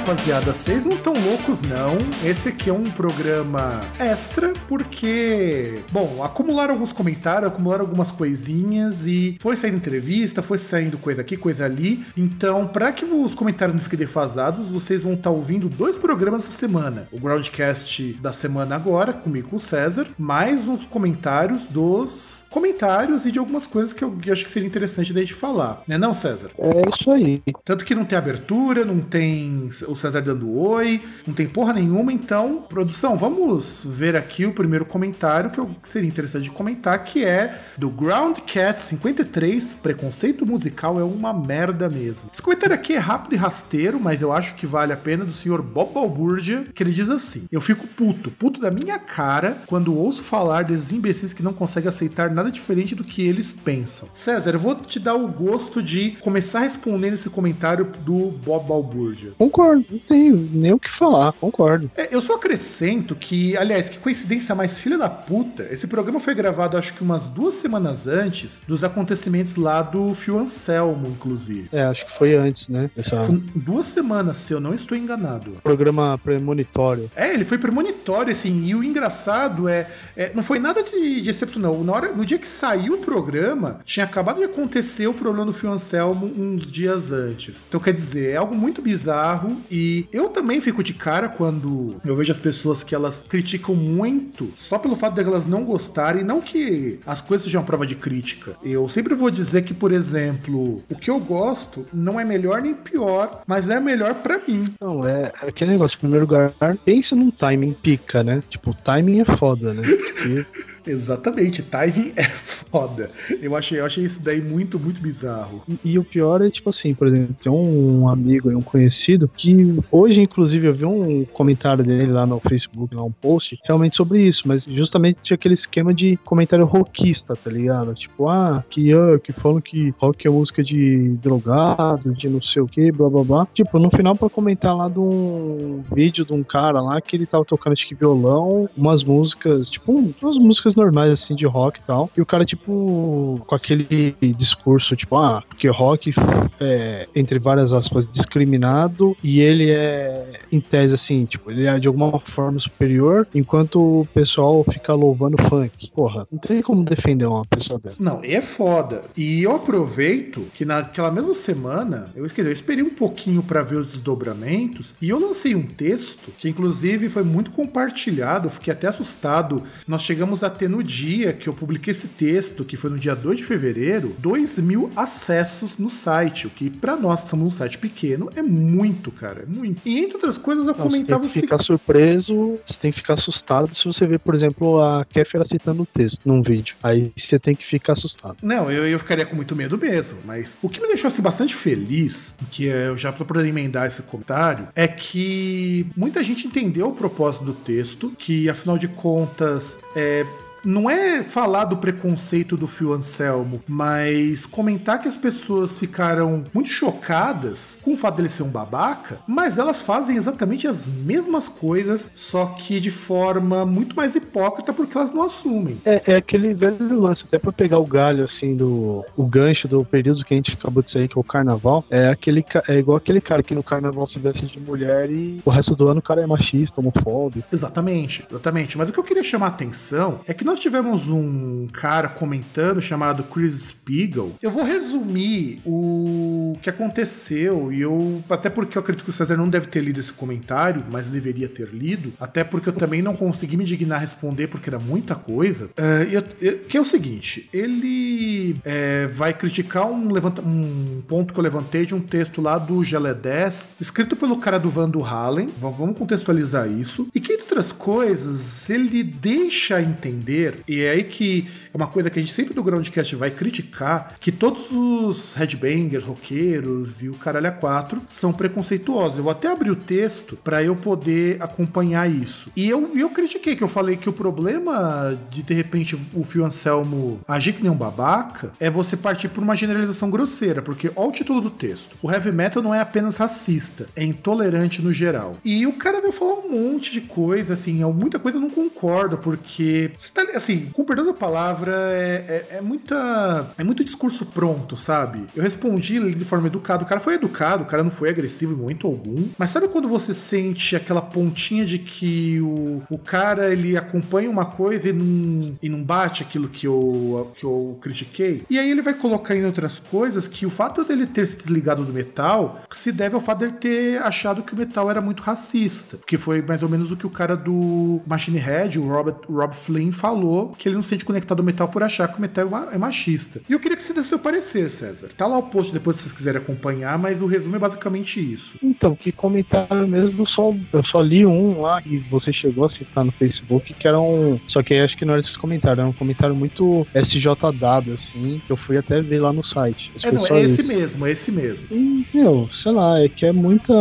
Rapaziada, vocês não estão loucos, não. Esse aqui é um programa extra, porque, bom, acumularam alguns comentários, acumularam algumas coisinhas e foi saindo entrevista, foi saindo coisa aqui, coisa ali. Então, para que os comentários não fiquem defasados, vocês vão estar tá ouvindo dois programas essa semana: o Groundcast da semana agora, comigo com o César, mais os comentários dos comentários e de algumas coisas que eu acho que seria interessante da gente falar, né, não, César? É isso aí. Tanto que não tem abertura, não tem o César dando oi, não tem porra nenhuma, então, produção, vamos ver aqui o primeiro comentário que, eu, que seria interessante de comentar, que é do Groundcast 53, preconceito musical é uma merda mesmo. Esse comentário aqui é rápido e rasteiro, mas eu acho que vale a pena do senhor Bob Balbúrdia, que ele diz assim: Eu fico puto, puto da minha cara quando ouço falar desses imbecis que não conseguem aceitar nada diferente do que eles pensam. César, eu vou te dar o gosto de começar respondendo esse comentário do Bob Balbúrdia. Concordo, não tenho nem o que falar, concordo. É, eu só acrescento que, aliás, que coincidência mais filha da puta, esse programa foi gravado acho que umas duas semanas antes dos acontecimentos lá do Fio Anselmo, inclusive. É, acho que foi antes, né? Essa... Foi duas semanas, se eu não estou enganado. Programa premonitório. É, ele foi premonitório, assim, e o engraçado é, é não foi nada de, de excepcional. Na hora, no dia que saiu o programa, tinha acabado de acontecer o problema do Fio Anselmo uns dias antes. Então, quer dizer, é algo muito bizarro e eu também fico de cara quando eu vejo as pessoas que elas criticam muito só pelo fato de elas não gostarem, não que as coisas sejam prova de crítica. Eu sempre vou dizer que, por exemplo, o que eu gosto não é melhor nem pior, mas é melhor para mim. Não, é aquele negócio, em primeiro lugar, pensa num timing pica, né? Tipo, o timing é foda, né? E Exatamente, timing é foda. Eu achei, eu achei isso daí muito, muito bizarro. E, e, o pior é, tipo assim, por exemplo, tem um amigo e um conhecido que hoje, inclusive, eu vi um comentário dele lá no Facebook, lá um post, realmente sobre isso, mas justamente tinha aquele esquema de comentário rockista, tá ligado? Tipo, ah, que, uh, que falam que rock é música de drogado, de não sei o que, blá blá blá. Tipo, no final, pra comentar lá de um vídeo de um cara lá que ele tava tocando, acho que violão, umas músicas, tipo, umas músicas normais, assim, de rock e tal. E o cara, tipo, com aquele discurso, tipo, ah, porque rock é, entre várias aspas, discriminado e ele é, em tese, assim, tipo, ele é de alguma forma superior, enquanto o pessoal fica louvando funk. Porra, não tem como defender uma pessoa dessa. Não, é foda. E eu aproveito que naquela mesma semana, eu esqueci, eu esperei um pouquinho para ver os desdobramentos e eu lancei um texto que, inclusive, foi muito compartilhado, fiquei até assustado. Nós chegamos a ter no dia que eu publiquei esse texto, que foi no dia 2 de fevereiro, 2 mil acessos no site, o que para nós que somos um site pequeno é muito, cara, é muito. E entre outras coisas eu Não, comentava você tem que ficar surpreso, você tem que ficar assustado se você ver, por exemplo, a Kéfera citando o texto num vídeo. Aí você tem que ficar assustado. Não, eu, eu ficaria com muito medo mesmo, mas o que me deixou assim bastante feliz, que eu já podendo emendar esse comentário, é que muita gente entendeu o propósito do texto, que afinal de contas é não é falar do preconceito do Phil Anselmo, mas comentar que as pessoas ficaram muito chocadas com o fato dele ser um babaca, mas elas fazem exatamente as mesmas coisas, só que de forma muito mais hipócrita porque elas não assumem. É, é aquele velho lance, até pra pegar o galho assim do o gancho do período que a gente acabou de sair, que é o carnaval, é aquele é igual aquele cara que no carnaval se veste de mulher e o resto do ano o cara é machista, homofóbico. Exatamente, exatamente. Mas o que eu queria chamar a atenção é que nós tivemos um cara comentando chamado Chris Spiegel. Eu vou resumir o que aconteceu e eu até porque eu acredito que o César não deve ter lido esse comentário, mas deveria ter lido, até porque eu também não consegui me dignar a responder porque era muita coisa. Uh, eu, eu, que é o seguinte, ele é, vai criticar um, levanta, um ponto que eu levantei de um texto lá do Gelé 10, escrito pelo cara do Van do Hallen. Vamos contextualizar isso. E que, entre outras coisas, ele deixa entender e é aí que é uma coisa que a gente sempre do Groundcast vai criticar, que todos os headbangers, roqueiros e o caralho a quatro são preconceituosos. Eu vou até abrir o texto para eu poder acompanhar isso. E eu, eu critiquei, que eu falei que o problema de, de repente, o Fio Anselmo agir que nem um babaca é você partir por uma generalização grosseira, porque olha o título do texto. O heavy metal não é apenas racista, é intolerante no geral. E o cara veio falar um monte de coisa, assim, muita coisa eu não concordo, porque tá assim, com perdão da palavra, é, é, é, muita. É muito discurso pronto, sabe? Eu respondi de forma educada. O cara foi educado, o cara não foi agressivo em momento algum. Mas sabe quando você sente aquela pontinha de que o, o cara ele acompanha uma coisa e não, e não bate aquilo que eu, que eu critiquei? E aí ele vai colocar em outras coisas que o fato dele ter se desligado do metal se deve ao fato dele ter achado que o metal era muito racista. Que foi mais ou menos o que o cara do Machine Head, o Robert, Rob Flynn, falou, que ele não se sente conectado ao metal por achar que o metal é machista. E eu queria que você desse seu parecer, César. Tá lá o post depois se vocês quiserem acompanhar, mas o resumo é basicamente isso. Então, que comentário mesmo, só, eu só li um lá e você chegou a citar no Facebook, que era um. Só que acho que não era esse comentário, era um comentário muito SJW, assim, que eu fui até ver lá no site. É, não, é esse mesmo, é esse mesmo. E, meu, sei lá, é que é muita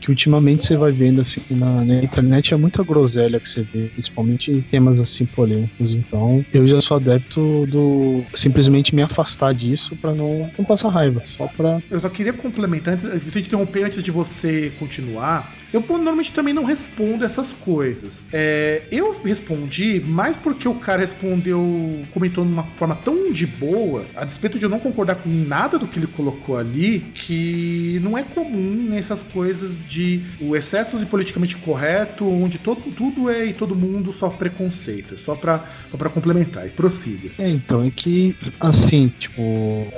que ultimamente você vai vendo assim na, na, internet é muita groselha que você vê, principalmente em temas assim polêmicos. Então eu já sou adepto do simplesmente me afastar disso para não, não passar raiva, só para. Eu só queria complementar antes, se interromper antes de você continuar. Eu normalmente também não respondo essas coisas. É, eu respondi mais porque o cara respondeu, comentou de uma forma tão de boa, a despeito de eu não concordar com nada do que ele colocou ali, que não é comum nessas coisas de o excesso de politicamente correto, onde todo, tudo é e todo mundo sofre preconceito. Só pra, só pra complementar. E prossiga. É, então, é que, assim, tipo,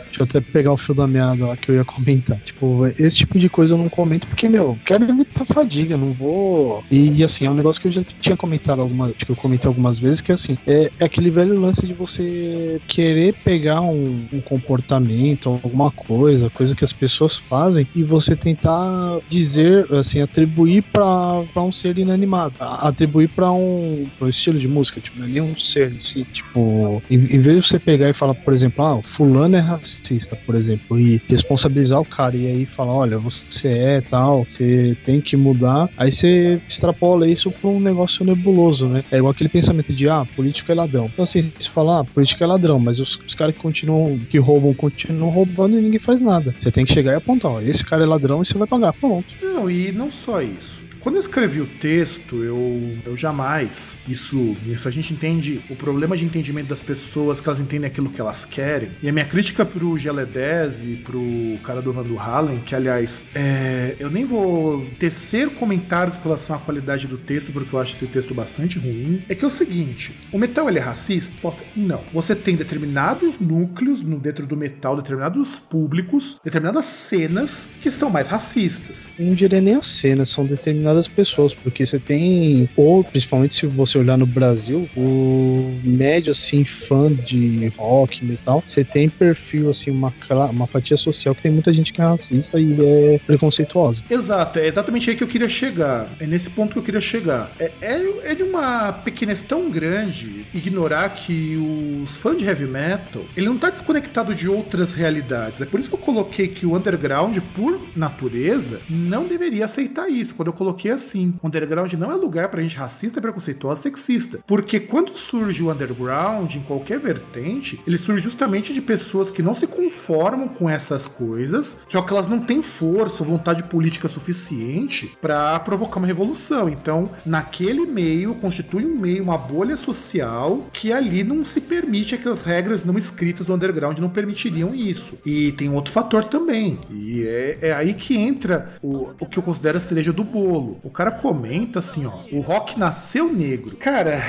deixa eu até pegar o fio da meada lá que eu ia comentar. Tipo, esse tipo de coisa eu não comento porque, meu, quero evitar fadiga, não vou. E, e, assim, é um negócio que eu já tinha comentado algumas, tipo, eu comentei algumas vezes que assim, é, é aquele velho lance de você querer pegar um, um comportamento, alguma coisa, coisa que as pessoas fazem, e você tentar dizer, assim, atribuir para um ser inanimado, atribuir para um, um, estilo de música, tipo, não é nem um ser, assim, tipo, em, em vez de você pegar e falar, por exemplo, ah, fulano é racista, por exemplo, e responsabilizar o cara e aí falar, olha, você é tal, você tem que mudar, aí você extrapola isso para um negócio nebuloso, né? É igual aquele pensamento de, ah, político é ladrão. Então, assim, se falar, ah, político é ladrão, mas os, os caras que continuam, que roubam, continuam roubando e ninguém faz nada. Você tem que chegar e apontar, ó, esse cara é ladrão e você vai pagar, pronto. Não, e não só isso. Quando eu escrevi o texto, eu, eu jamais. Isso, isso a gente entende o problema de entendimento das pessoas, que elas entendem aquilo que elas querem. E a minha crítica pro GL10 e pro cara do Van do Hallen, que aliás, é, eu nem vou tecer comentários com relação à qualidade do texto, porque eu acho esse texto bastante ruim. É que é o seguinte: o metal ele é racista? Posso? Não. Você tem determinados núcleos no dentro do metal, determinados públicos, determinadas cenas que são mais racistas. Não diria nem as cenas, são determinadas determinadas pessoas, porque você tem, ou principalmente se você olhar no Brasil, o médio assim fã de rock, metal, você tem perfil assim uma uma fatia social que tem muita gente que é racista e é preconceituosa. Exato, é exatamente aí que eu queria chegar. É nesse ponto que eu queria chegar. É, é, é de uma pequenez tão grande ignorar que os fãs de heavy metal, ele não tá desconectado de outras realidades. É por isso que eu coloquei que o underground, por natureza, não deveria aceitar isso. Quando eu coloquei porque assim, o underground não é lugar pra gente racista, preconceituosa, sexista. Porque quando surge o underground, em qualquer vertente, ele surge justamente de pessoas que não se conformam com essas coisas, só que elas não têm força ou vontade política suficiente para provocar uma revolução. Então, naquele meio, constitui um meio, uma bolha social que ali não se permite, que as regras não escritas do underground não permitiriam isso. E tem outro fator também, e é, é aí que entra o, o que eu considero a cereja do bolo o cara comenta assim, ó. O rock nasceu negro. Cara.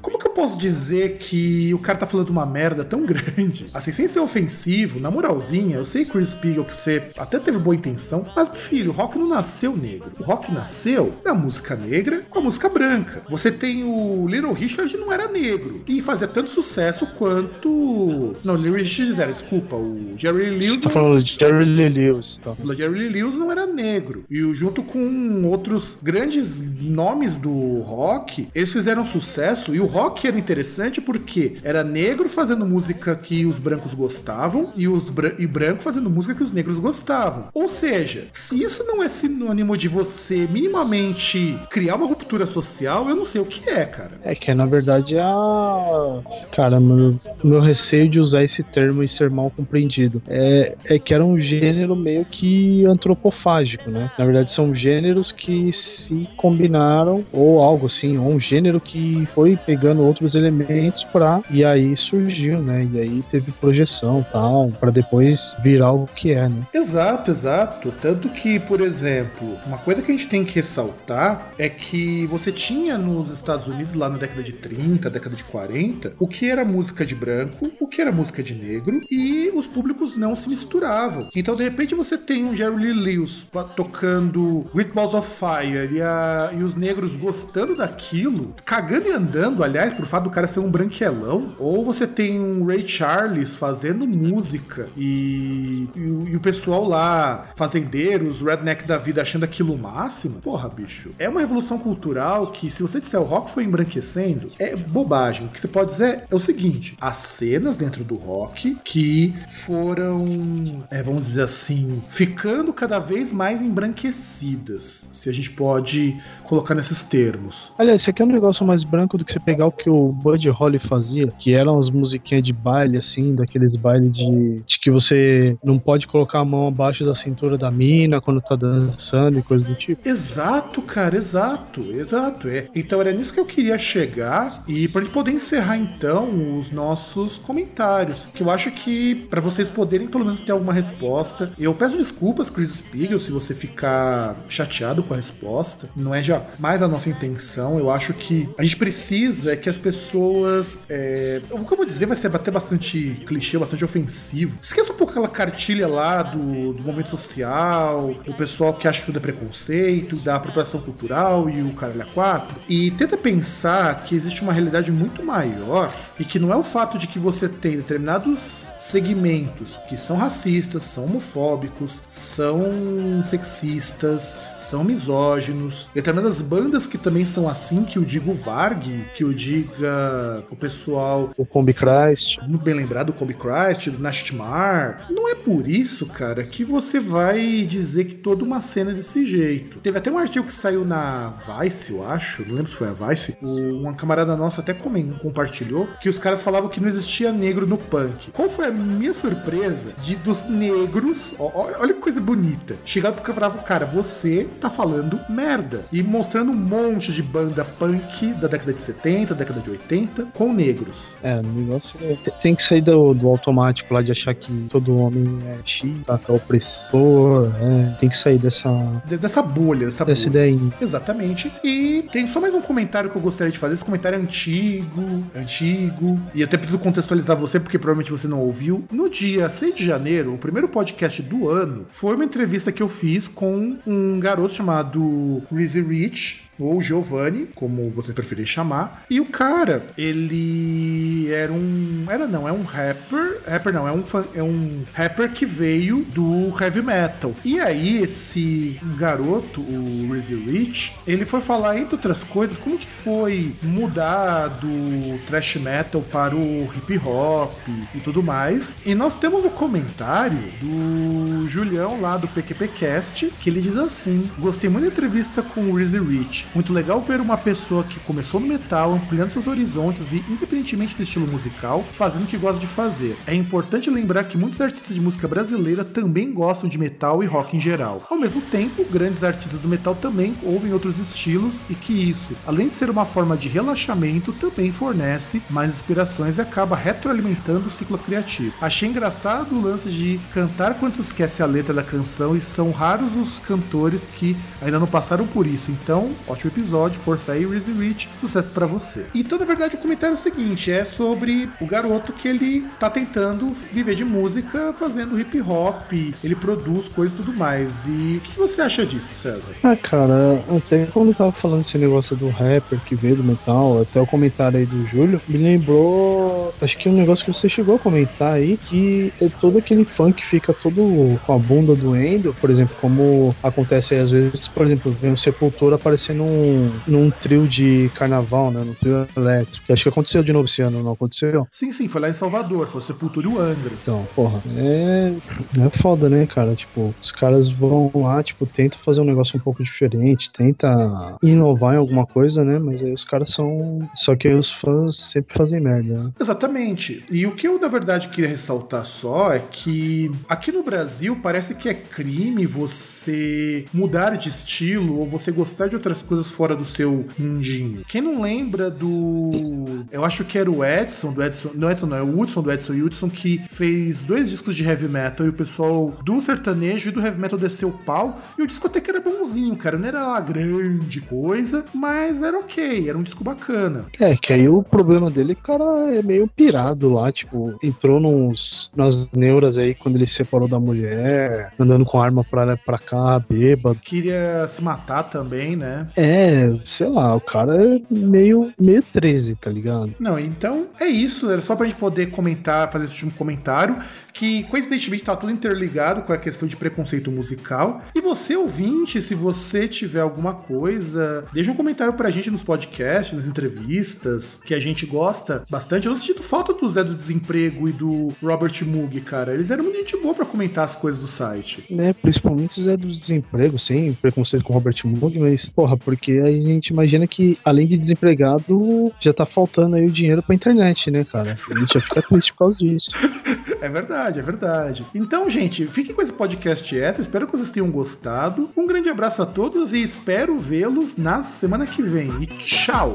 Como que eu posso dizer que o cara tá falando uma merda tão grande? Assim, sem ser ofensivo, na moralzinha, eu sei, Chris Spiegel, que você até teve boa intenção, mas, filho, o rock não nasceu negro. O rock nasceu na música negra com a música branca. Você tem o Little Richard não era negro e fazia tanto sucesso quanto. Não, Little Richard era, desculpa, o Jerry Lee Lewis. Tá falando de Jerry Lee Lewis, tá? O Jerry Lee Lewis não era negro. E junto com outros grandes nomes do rock, eles fizeram sucesso e o rock era interessante porque era negro fazendo música que os brancos gostavam e os e branco fazendo música que os negros gostavam. Ou seja, se isso não é sinônimo de você minimamente criar uma ruptura social, eu não sei o que é, cara. É que na verdade a. Cara, meu, receio de usar esse termo e ser mal compreendido é, é que era um gênero meio que antropofágico, né? Na verdade, são gêneros que se combinaram, ou algo assim, ou um gênero que foi agregando outros elementos pra. E aí surgiu, né? E aí teve projeção tal, para depois virar o que é, né? Exato, exato. Tanto que, por exemplo, uma coisa que a gente tem que ressaltar é que você tinha nos Estados Unidos, lá na década de 30, década de 40, o que era música de branco, o que era música de negro, e os públicos não se misturavam. Então, de repente, você tem um Jerry Lee Lewis tocando Great Balls of Fire e, a, e os negros gostando daquilo, cagando e andando, aliás, por fato do cara ser um branquelão, ou você tem um Ray Charles fazendo música e, e, e o pessoal lá, fazendeiros, redneck da vida, achando aquilo o máximo, porra, bicho, é uma revolução cultural que, se você disser o rock foi embranquecendo, é bobagem. O que você pode dizer é o seguinte: as cenas dentro do rock que foram, é, vamos dizer assim, ficando cada vez mais embranquecidas, se a gente pode colocar nesses termos. Aliás, isso aqui é um negócio mais branco do que você pegar o que o Buddy Holly fazia, que eram as musiquinhas de baile, assim, daqueles bailes de, de que você não pode colocar a mão abaixo da cintura da mina quando tá dançando e coisa do tipo. Exato, cara, exato, exato. É. Então era nisso que eu queria chegar e pra gente poder encerrar então os nossos comentários, que eu acho que para vocês poderem pelo menos ter alguma resposta. Eu peço desculpas, Chris Spiegel, se você ficar chateado com a resposta. Não é já mais a nossa intenção. Eu acho que a gente precisa é que as pessoas. É... O que eu vou dizer vai ser até bastante clichê, bastante ofensivo. Esqueça um pouco aquela cartilha lá do, do momento social, o pessoal que acha que tudo é preconceito, da apropriação cultural e o caralho a quatro. E tenta pensar que existe uma realidade muito maior e que não é o fato de que você tem determinados segmentos que são racistas, são homofóbicos, são sexistas, são misóginos, determinadas bandas que também são assim, que eu digo Varg, que eu diga o pessoal. O Combi Christ. Muito bem lembrado, o Combi Christ, do Nashtimar. Não é por isso, cara, que você vai dizer que toda uma cena é desse jeito. Teve até um artigo que saiu na Vice, eu acho, não lembro se foi a Vice, uma camarada nossa até compartilhou, que os caras falavam que não existia negro no punk. Qual foi a minha surpresa de dos negros, ó, olha que coisa bonita, chegar pro cara e cara, você tá falando merda. E mostrando um monte de banda punk da década de 70, década de 80, com negros. É, o negócio é, tem que sair do, do automático lá de achar que todo homem é X, tá, é opressor, é, tem que sair dessa... Dessa bolha, dessa, dessa bolha. ideia. Exatamente. E tem só mais um comentário que eu gostaria de fazer. Esse comentário é antigo, antigo. E até preciso contextualizar você, porque provavelmente você não ouviu. No dia 6 de janeiro, o primeiro podcast do ano, foi uma entrevista que eu fiz com um garoto chamado Rizzy Rich, ou Giovanni, como você preferir chamar. E o cara, ele era um. Era não, é um rapper. Rapper não, é um, é um rapper que veio do heavy metal. E aí, esse garoto, o Rizzy Rich, ele foi falar, entre outras coisas, como que foi mudar do thrash metal para o hip hop e tudo mais. E nós temos o comentário do Julião lá do PQPcast, que ele diz assim: Gostei muito da entrevista com o Rizzy Rich. Muito legal ver uma pessoa que começou no metal, ampliando seus horizontes e, independentemente do estilo musical, fazendo o que gosta de fazer. É importante lembrar que muitos artistas de música brasileira também gostam de metal e rock em geral. Ao mesmo tempo, grandes artistas do metal também ouvem outros estilos e que isso, além de ser uma forma de relaxamento, também fornece mais inspirações e acaba retroalimentando o ciclo criativo. Achei engraçado o lance de cantar quando se esquece a letra da canção e são raros os cantores que ainda não passaram por isso. Então, ótimo episódio, força aí, Rizzy Rich, sucesso para você. Então, na verdade, o comentário é o seguinte: é sobre o garoto que ele tá tentando viver de música fazendo hip hop, ele produz coisas e tudo mais. E o que você acha disso, César? Ah, cara, até quando eu tava falando esse negócio do rapper que veio do metal, até o comentário aí do Júlio, me lembrou, acho que um negócio que você chegou a comentar aí, que é todo aquele funk fica todo com a bunda doendo, por exemplo, como acontece aí às vezes, por exemplo, vem um Sepultura aparecendo num, num trio de carnaval, né? Num trio elétrico. Acho que aconteceu de novo esse ano, não, aconteceu? Sim, sim, foi lá em Salvador, foi o Sepultura e o Angra. Então, porra, é, é foda, né, cara? Tipo, os caras vão lá, tipo, tentam fazer um negócio um pouco diferente, tenta inovar em alguma coisa, né? Mas aí os caras são. Só que aí os fãs sempre fazem merda, né? Exatamente. E o que eu, na verdade, queria ressaltar só é que aqui no Brasil parece que é crime você mudar de estilo ou você gostar de outras coisas fora do seu mundinho. Quem não lembra do. Eu acho que era o Edson, do Edson. Não, Edson não, é o Hudson do Edson Hudson, que fez dois discos de heavy metal e o pessoal do sertanejo e do heavy metal desceu o pau. E o disco até que era bonzinho, cara. Não era uma grande coisa, mas era ok, era um disco bacana. É, que aí o problema dele, cara, é meio pirado lá, tipo, entrou nos, nas neuras aí quando ele se separou da mulher, andando com arma pra lá pra cá, bêbado. Queria se matar também, né? É, sei lá, o cara é meio, meio 13, tá ligado? Não, então é isso. Era só pra gente poder comentar, fazer esse último comentário que coincidentemente está tudo interligado com a questão de preconceito musical. E você, ouvinte, se você tiver alguma coisa, deixa um comentário pra gente nos podcasts, nas entrevistas, que a gente gosta bastante. Eu não sentido falta do Zé do Desemprego e do Robert Moog, cara. Eles eram muito gente boa pra comentar as coisas do site. É, principalmente o Zé do Desemprego, sim, preconceito com o Robert Moog, mas, porra, porque a gente imagina que, além de desempregado, já tá faltando aí o dinheiro pra internet, né, cara? A gente já fica triste por causa disso. é verdade verdade, é verdade. Então, gente, fiquem com esse podcast ETA. Espero que vocês tenham gostado. Um grande abraço a todos e espero vê-los na semana que vem. E tchau!